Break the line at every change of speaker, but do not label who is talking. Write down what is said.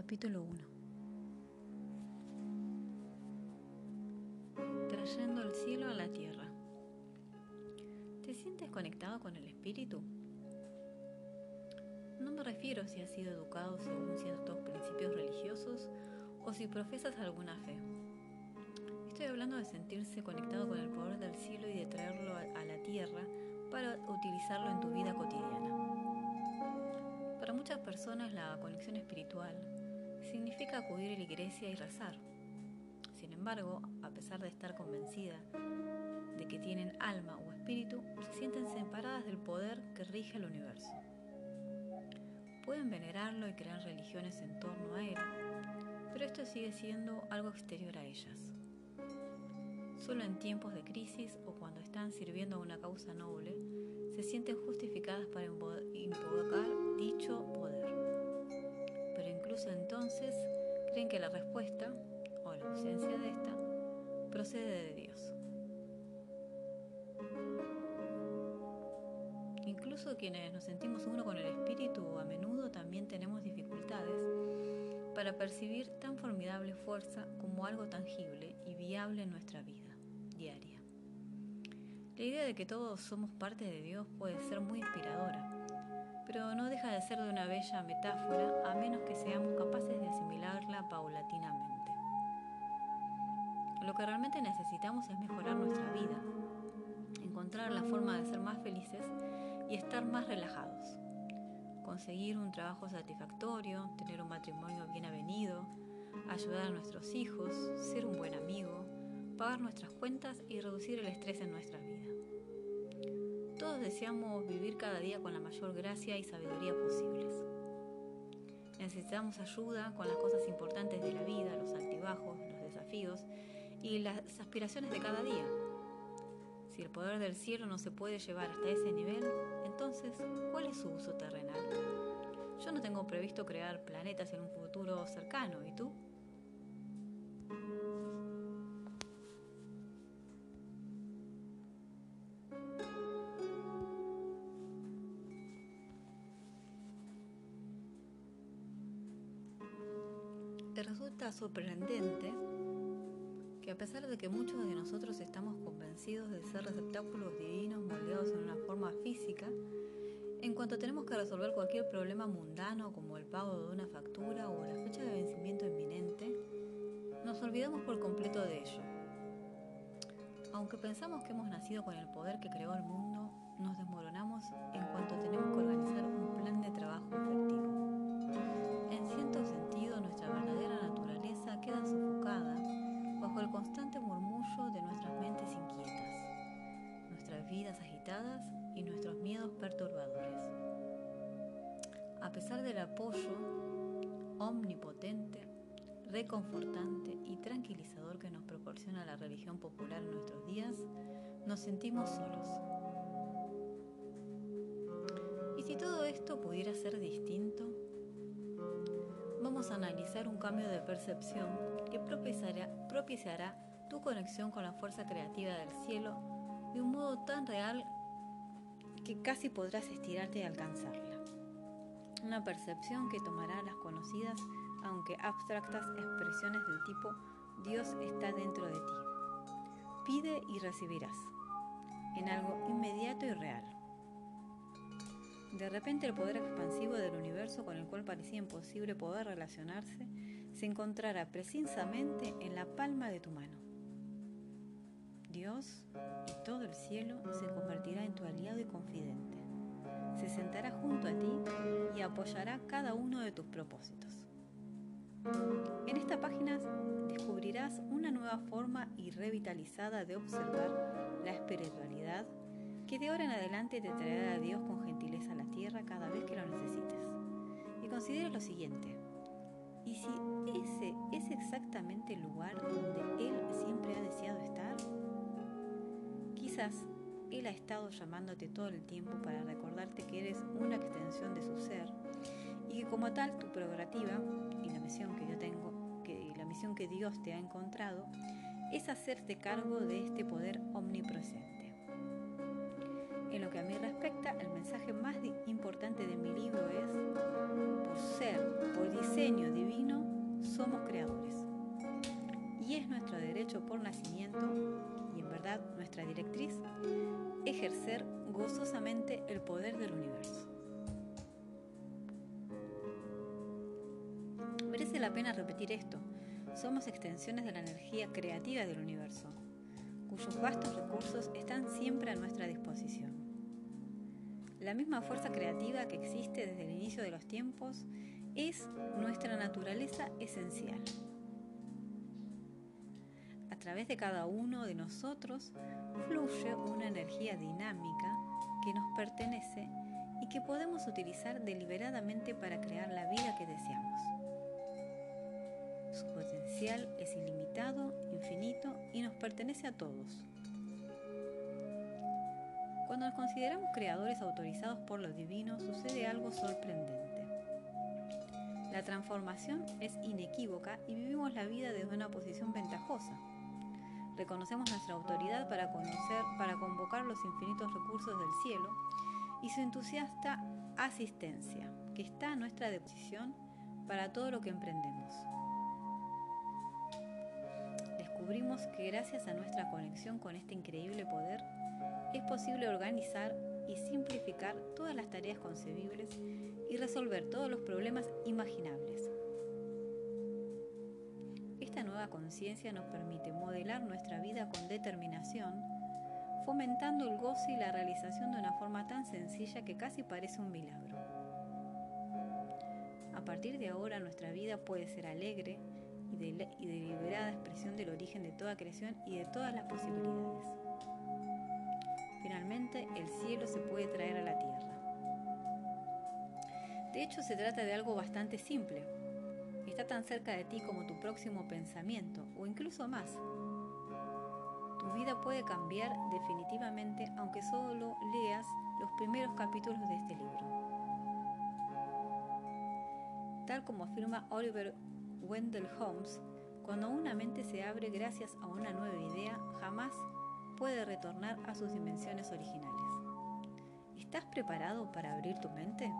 Capítulo 1 Trayendo el cielo a la tierra. ¿Te sientes conectado con el espíritu? No me refiero si has sido educado según ciertos principios religiosos o si profesas alguna fe. Estoy hablando de sentirse conectado con el poder del cielo y de traerlo a la tierra para utilizarlo en tu vida cotidiana. Para muchas personas la conexión espiritual significa acudir a la iglesia y rezar. Sin embargo, a pesar de estar convencida de que tienen alma o espíritu, se sienten separadas del poder que rige el universo. Pueden venerarlo y crear religiones en torno a él, pero esto sigue siendo algo exterior a ellas. Solo en tiempos de crisis o cuando están sirviendo a una causa noble, se sienten justificadas para invocar dicho poder entonces creen que la respuesta, o la ausencia de esta, procede de Dios. Incluso quienes nos sentimos uno con el Espíritu a menudo también tenemos dificultades para percibir tan formidable fuerza como algo tangible y viable en nuestra vida diaria. La idea de que todos somos parte de Dios puede ser muy inspiradora, pero no deja de ser de una bella metáfora a menos que seamos capaces de asimilarla paulatinamente. Lo que realmente necesitamos es mejorar nuestra vida, encontrar la forma de ser más felices y estar más relajados, conseguir un trabajo satisfactorio, tener un matrimonio bien avenido, ayudar a nuestros hijos, ser un buen amigo, pagar nuestras cuentas y reducir el estrés en nuestra vida. Todos deseamos vivir cada día con la mayor gracia y sabiduría posibles. Necesitamos ayuda con las cosas importantes de la vida, los altibajos, los desafíos y las aspiraciones de cada día. Si el poder del cielo no se puede llevar hasta ese nivel, entonces, ¿cuál es su uso terrenal? Yo no tengo previsto crear planetas en un futuro cercano, ¿y tú? Resulta sorprendente que a pesar de que muchos de nosotros estamos convencidos de ser receptáculos divinos moldeados en una forma física, en cuanto tenemos que resolver cualquier problema mundano como el pago de una factura o la fecha de vencimiento inminente, nos olvidamos por completo de ello. Aunque pensamos que hemos nacido con el poder que creó el mundo, nos desmoronamos en cuanto tenemos que organizar un plan de trabajo efectivo. Queda sofocada bajo el constante murmullo de nuestras mentes inquietas, nuestras vidas agitadas y nuestros miedos perturbadores. A pesar del apoyo omnipotente, reconfortante y tranquilizador que nos proporciona la religión popular en nuestros días, nos sentimos solos. ¿Y si todo esto pudiera ser distinto? Vamos a analizar un cambio de percepción que propiciará, tu conexión con la fuerza creativa del cielo de un modo tan real que casi podrás estirarte y alcanzarla. Una percepción que tomará las conocidas, aunque abstractas, expresiones del tipo Dios está dentro de ti. Pide y recibirás, en algo inmediato y real. De repente el poder expansivo del universo con el cual parecía imposible poder relacionarse se encontrará precisamente en la palma de tu mano. Dios y todo el cielo se convertirá en tu aliado y confidente. Se sentará junto a ti y apoyará cada uno de tus propósitos. En esta página descubrirás una nueva forma y revitalizada de observar la espiritualidad que de ahora en adelante te traerá a Dios con gentileza a la tierra cada vez que lo necesites. Y considera lo siguiente. ¿Y si ese es exactamente el lugar donde Él siempre ha deseado estar? Quizás Él ha estado llamándote todo el tiempo para recordarte que eres una extensión de su ser y que como tal tu prerrogativa y la misión que yo tengo, que la misión que Dios te ha encontrado, es hacerte cargo de este poder omnipresente. En lo que a mí respecta, el mensaje más importante de mi libro es, por ser, por diseño divino, somos creadores. Y es nuestro derecho por nacimiento, y en verdad nuestra directriz, ejercer gozosamente el poder del universo. Merece la pena repetir esto. Somos extensiones de la energía creativa del universo, cuyos vastos recursos están siempre a nuestra disposición. La misma fuerza creativa que existe desde el inicio de los tiempos es nuestra naturaleza esencial. A través de cada uno de nosotros fluye una energía dinámica que nos pertenece y que podemos utilizar deliberadamente para crear la vida que deseamos. Su potencial es ilimitado, infinito y nos pertenece a todos. Cuando nos consideramos creadores autorizados por lo divino, sucede algo sorprendente. La transformación es inequívoca y vivimos la vida desde una posición ventajosa. Reconocemos nuestra autoridad para conocer, para convocar los infinitos recursos del cielo y su entusiasta asistencia, que está a nuestra disposición para todo lo que emprendemos. Descubrimos que gracias a nuestra conexión con este increíble poder, es posible organizar y simplificar todas las tareas concebibles y resolver todos los problemas imaginables. Esta nueva conciencia nos permite modelar nuestra vida con determinación, fomentando el goce y la realización de una forma tan sencilla que casi parece un milagro. A partir de ahora nuestra vida puede ser alegre y, de, y deliberada expresión del origen de toda creación y de todas las posibilidades. Finalmente, el cielo se puede traer a la tierra. De hecho, se trata de algo bastante simple. Está tan cerca de ti como tu próximo pensamiento, o incluso más. Tu vida puede cambiar definitivamente aunque solo leas los primeros capítulos de este libro. Tal como afirma Oliver Wendell Holmes, cuando una mente se abre gracias a una nueva idea, jamás puede retornar a sus dimensiones originales. ¿Estás preparado para abrir tu mente?